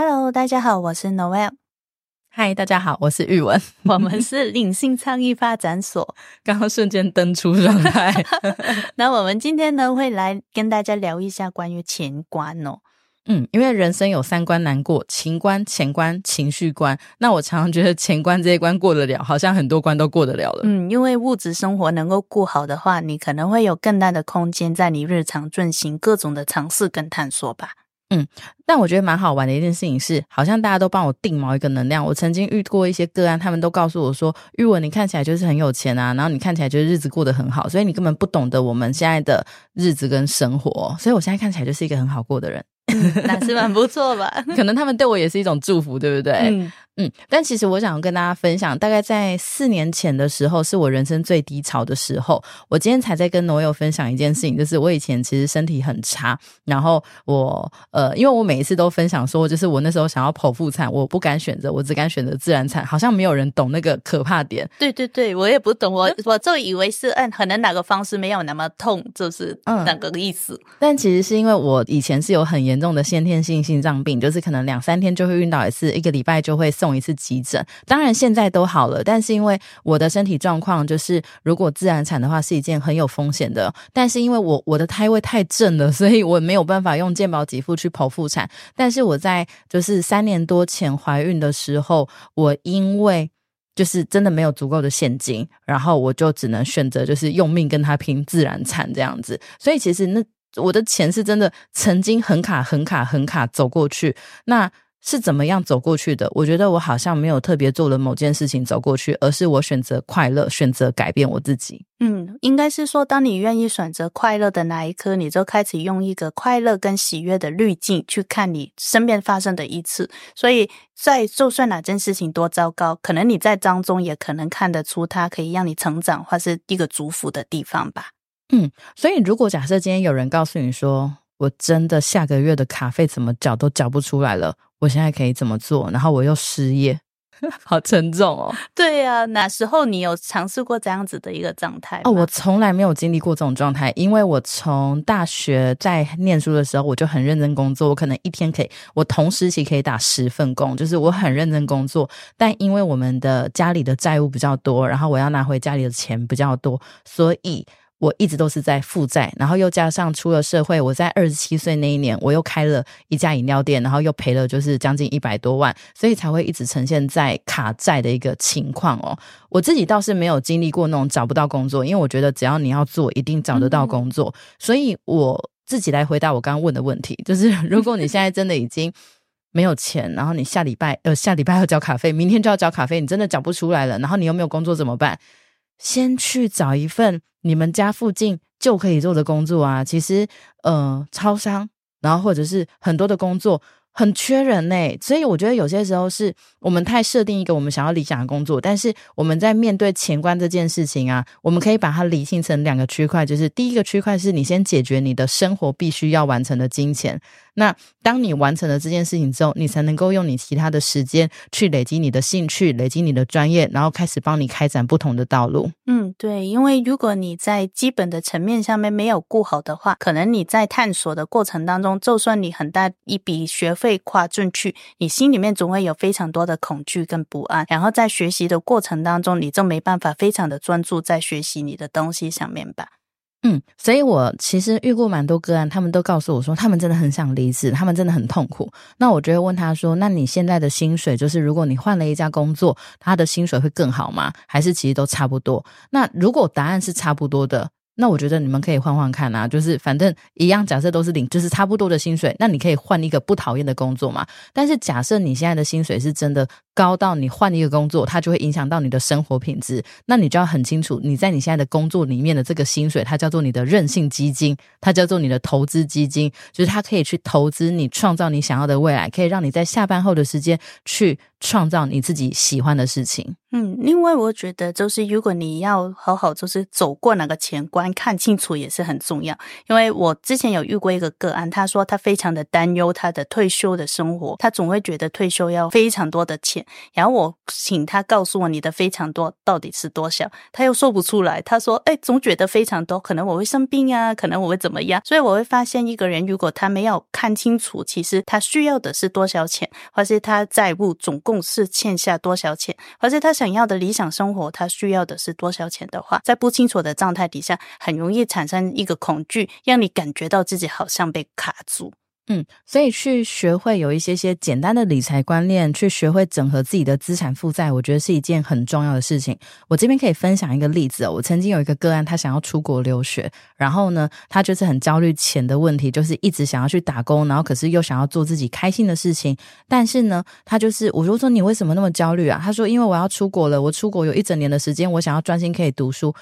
Hello，大家好，我是 Noel。嗨，大家好，我是玉文，我们是领性倡议发展所。刚刚瞬间登出状态。那我们今天呢，会来跟大家聊一下关于钱观哦。嗯，因为人生有三关难过：情关、钱关、情绪关。那我常常觉得钱关这一关过得了，好像很多关都过得了了。嗯，因为物质生活能够过好的话，你可能会有更大的空间在你日常进行各种的尝试跟探索吧。嗯，但我觉得蛮好玩的一件事情是，好像大家都帮我定某一个能量。我曾经遇过一些个案，他们都告诉我说：“玉文，你看起来就是很有钱啊，然后你看起来就是日子过得很好，所以你根本不懂得我们现在的日子跟生活。所以我现在看起来就是一个很好过的人。”那是蛮不错吧？可能他们对我也是一种祝福，对不对？嗯嗯。但其实我想跟大家分享，大概在四年前的时候，是我人生最低潮的时候。我今天才在跟罗友分享一件事情，就是我以前其实身体很差，然后我呃，因为我每一次都分享说，就是我那时候想要剖腹产，我不敢选择，我只敢选择自然产，好像没有人懂那个可怕点。对对对，我也不懂，我我就以为是嗯，可能哪个方式没有那么痛，就是那个意思。但其实是因为我以前是有很严。重的先天性心脏病，就是可能两三天就会晕倒一次，一个礼拜就会送一次急诊。当然现在都好了，但是因为我的身体状况，就是如果自然产的话是一件很有风险的。但是因为我我的胎位太正了，所以我没有办法用健保给付去剖腹产。但是我在就是三年多前怀孕的时候，我因为就是真的没有足够的现金，然后我就只能选择就是用命跟他拼自然产这样子。所以其实那。我的钱是真的曾经很卡很卡很卡走过去，那是怎么样走过去的？我觉得我好像没有特别做了某件事情走过去，而是我选择快乐，选择改变我自己。嗯，应该是说，当你愿意选择快乐的那一刻，你就开始用一个快乐跟喜悦的滤镜去看你身边发生的一次。所以在就算哪件事情多糟糕，可能你在当中也可能看得出它可以让你成长，或是一个祝福的地方吧。嗯，所以如果假设今天有人告诉你说，我真的下个月的卡费怎么缴都缴不出来了，我现在可以怎么做？然后我又失业，好沉重哦。对呀，哪时候你有尝试过这样子的一个状态？哦，我从来没有经历过这种状态，因为我从大学在念书的时候，我就很认真工作，我可能一天可以，我同时期可以打十份工，就是我很认真工作。但因为我们的家里的债务比较多，然后我要拿回家里的钱比较多，所以。我一直都是在负债，然后又加上出了社会，我在二十七岁那一年，我又开了一家饮料店，然后又赔了就是将近一百多万，所以才会一直呈现在卡债的一个情况哦。我自己倒是没有经历过那种找不到工作，因为我觉得只要你要做，一定找得到工作。所以我自己来回答我刚刚问的问题，就是 如果你现在真的已经没有钱，然后你下礼拜呃下礼拜要交卡费，明天就要交卡费，你真的缴不出来了，然后你又没有工作怎么办？先去找一份你们家附近就可以做的工作啊！其实，呃，超商，然后或者是很多的工作。很缺人呢，所以我觉得有些时候是我们太设定一个我们想要理想的工作，但是我们在面对钱关这件事情啊，我们可以把它理性成两个区块，就是第一个区块是你先解决你的生活必须要完成的金钱，那当你完成了这件事情之后，你才能够用你其他的时间去累积你的兴趣，累积你的专业，然后开始帮你开展不同的道路。嗯，对，因为如果你在基本的层面上面没有顾好的话，可能你在探索的过程当中，就算你很大一笔学费。跨进去，你心里面总会有非常多的恐惧跟不安，然后在学习的过程当中，你就没办法非常的专注在学习你的东西上面吧。嗯，所以我其实遇过蛮多个案，他们都告诉我说，他们真的很想离职，他们真的很痛苦。那我就会问他说，那你现在的薪水，就是如果你换了一家工作，他的薪水会更好吗？还是其实都差不多？那如果答案是差不多的。那我觉得你们可以换换看啊，就是反正一样，假设都是领，就是差不多的薪水，那你可以换一个不讨厌的工作嘛。但是假设你现在的薪水是真的高到你换一个工作，它就会影响到你的生活品质，那你就要很清楚，你在你现在的工作里面的这个薪水，它叫做你的韧性基金，它叫做你的投资基金，就是它可以去投资你创造你想要的未来，可以让你在下班后的时间去创造你自己喜欢的事情。嗯，另外我觉得就是如果你要好好就是走过那个前关。看清楚也是很重要，因为我之前有遇过一个个案，他说他非常的担忧他的退休的生活，他总会觉得退休要非常多的钱，然后我请他告诉我你的非常多到底是多少，他又说不出来。他说：“哎，总觉得非常多，可能我会生病啊，可能我会怎么样。”所以我会发现，一个人如果他没有看清楚，其实他需要的是多少钱，或是他债务总共是欠下多少钱，或是他想要的理想生活他需要的是多少钱的话，在不清楚的状态底下，很容易产生一个恐惧，让你感觉到自己好像被卡住。嗯，所以去学会有一些些简单的理财观念，去学会整合自己的资产负债，我觉得是一件很重要的事情。我这边可以分享一个例子，我曾经有一个个案，他想要出国留学，然后呢，他就是很焦虑钱的问题，就是一直想要去打工，然后可是又想要做自己开心的事情，但是呢，他就是我就说你为什么那么焦虑啊？他说因为我要出国了，我出国有一整年的时间，我想要专心可以读书。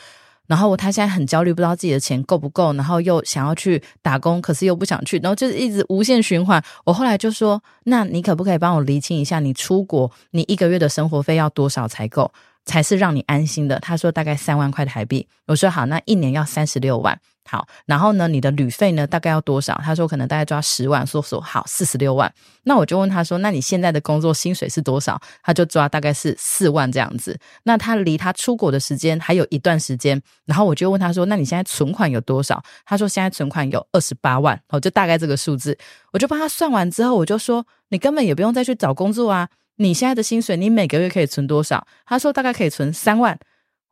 然后他现在很焦虑，不知道自己的钱够不够，然后又想要去打工，可是又不想去，然后就是一直无限循环。我后来就说：“那你可不可以帮我厘清一下，你出国你一个月的生活费要多少才够，才是让你安心的？”他说：“大概三万块台币。”我说：“好，那一年要三十六万。”好，然后呢，你的旅费呢大概要多少？他说可能大概抓十万，说说好四十六万。那我就问他说，那你现在的工作薪水是多少？他就抓大概是四万这样子。那他离他出国的时间还有一段时间，然后我就问他说，那你现在存款有多少？他说现在存款有二十八万，哦，就大概这个数字。我就帮他算完之后，我就说你根本也不用再去找工作啊，你现在的薪水你每个月可以存多少？他说大概可以存三万。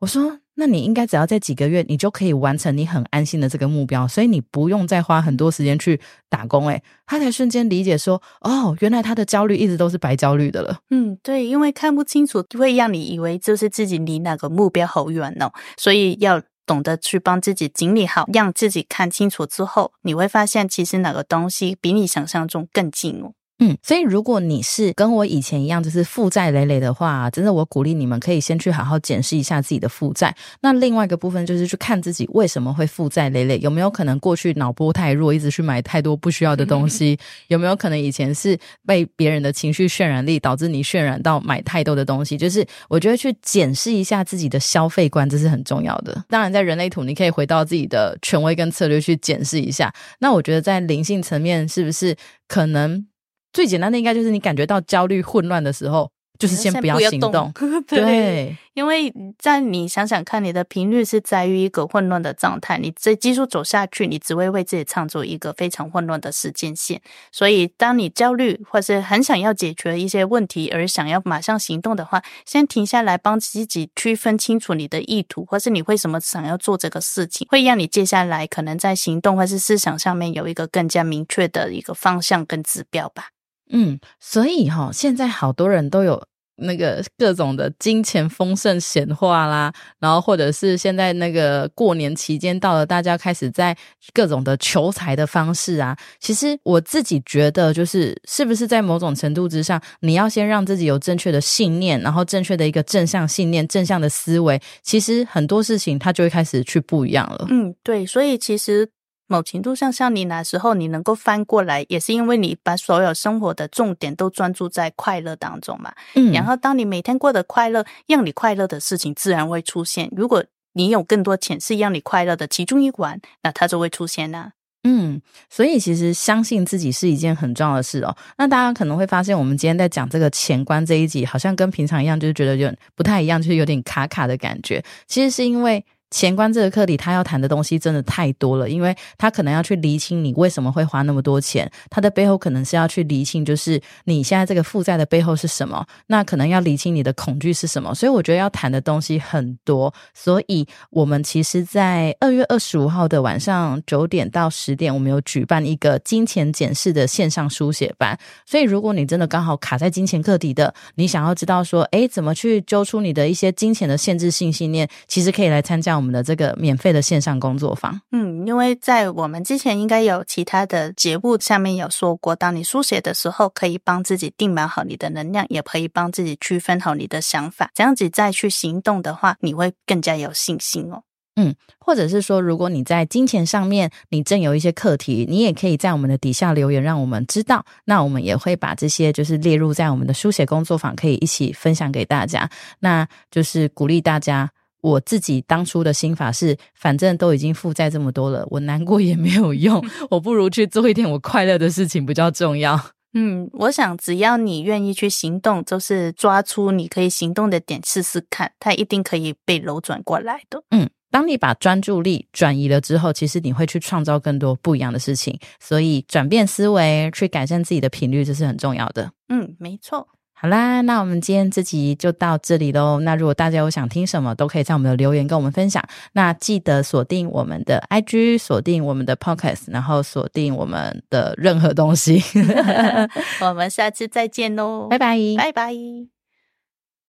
我说。那你应该只要在几个月，你就可以完成你很安心的这个目标，所以你不用再花很多时间去打工。诶，他才瞬间理解说，哦，原来他的焦虑一直都是白焦虑的了。嗯，对，因为看不清楚会让你以为就是自己离那个目标好远哦，所以要懂得去帮自己整理好，让自己看清楚之后，你会发现其实哪个东西比你想象中更近哦。嗯，所以如果你是跟我以前一样，就是负债累累的话，真的我鼓励你们可以先去好好检视一下自己的负债。那另外一个部分就是去看自己为什么会负债累累，有没有可能过去脑波太弱，一直去买太多不需要的东西？有没有可能以前是被别人的情绪渲染力导致你渲染到买太多的东西？就是我觉得去检视一下自己的消费观，这是很重要的。当然，在人类图你可以回到自己的权威跟策略去检视一下。那我觉得在灵性层面，是不是可能？最简单的应该就是你感觉到焦虑混乱的时候，就是先不要行动。对，因为在你想想看，你的频率是在于一个混乱的状态，你这技术走下去，你只会为自己创作一个非常混乱的时间线。所以，当你焦虑或是很想要解决一些问题而想要马上行动的话，先停下来，帮自己区分清楚你的意图，或是你为什么想要做这个事情，会让你接下来可能在行动或是思想上面有一个更加明确的一个方向跟指标吧。嗯，所以哈，现在好多人都有那个各种的金钱丰盛显化啦，然后或者是现在那个过年期间到了，大家开始在各种的求财的方式啊。其实我自己觉得，就是是不是在某种程度之上，你要先让自己有正确的信念，然后正确的一个正向信念、正向的思维，其实很多事情它就会开始去不一样了。嗯，对，所以其实。某程度上，像你那时候你能够翻过来，也是因为你把所有生活的重点都专注在快乐当中嘛。嗯，然后当你每天过得快乐，让你快乐的事情自然会出现。如果你有更多钱是让你快乐的其中一环，那它就会出现啦。嗯，所以其实相信自己是一件很重要的事哦。那大家可能会发现，我们今天在讲这个钱观这一集，好像跟平常一样，就是觉得有点不太一样，就是有点卡卡的感觉。其实是因为。钱观这个课题，他要谈的东西真的太多了，因为他可能要去厘清你为什么会花那么多钱，他的背后可能是要去厘清，就是你现在这个负债的背后是什么，那可能要厘清你的恐惧是什么。所以我觉得要谈的东西很多，所以我们其实，在二月二十五号的晚上九点到十点，我们有举办一个金钱检视的线上书写班。所以如果你真的刚好卡在金钱课题的，你想要知道说，哎，怎么去揪出你的一些金钱的限制性信念，其实可以来参加我们。我们的这个免费的线上工作坊，嗯，因为在我们之前应该有其他的节目下面有说过，当你书写的时候，可以帮自己定满好你的能量，也可以帮自己区分好你的想法，这样子再去行动的话，你会更加有信心哦。嗯，或者是说，如果你在金钱上面你正有一些课题，你也可以在我们的底下留言，让我们知道，那我们也会把这些就是列入在我们的书写工作坊，可以一起分享给大家。那就是鼓励大家。我自己当初的心法是，反正都已经负债这么多了，我难过也没有用，我不如去做一点我快乐的事情比较重要。嗯，我想只要你愿意去行动，就是抓出你可以行动的点试试看，它一定可以被扭转过来的。嗯，当你把专注力转移了之后，其实你会去创造更多不一样的事情。所以转变思维，去改善自己的频率，这是很重要的。嗯，没错。好啦，那我们今天这集就到这里喽。那如果大家有想听什么，都可以在我们的留言跟我们分享。那记得锁定我们的 IG，锁定我们的 Podcast，然后锁定我们的任何东西。我们下次再见喽，拜拜，拜拜。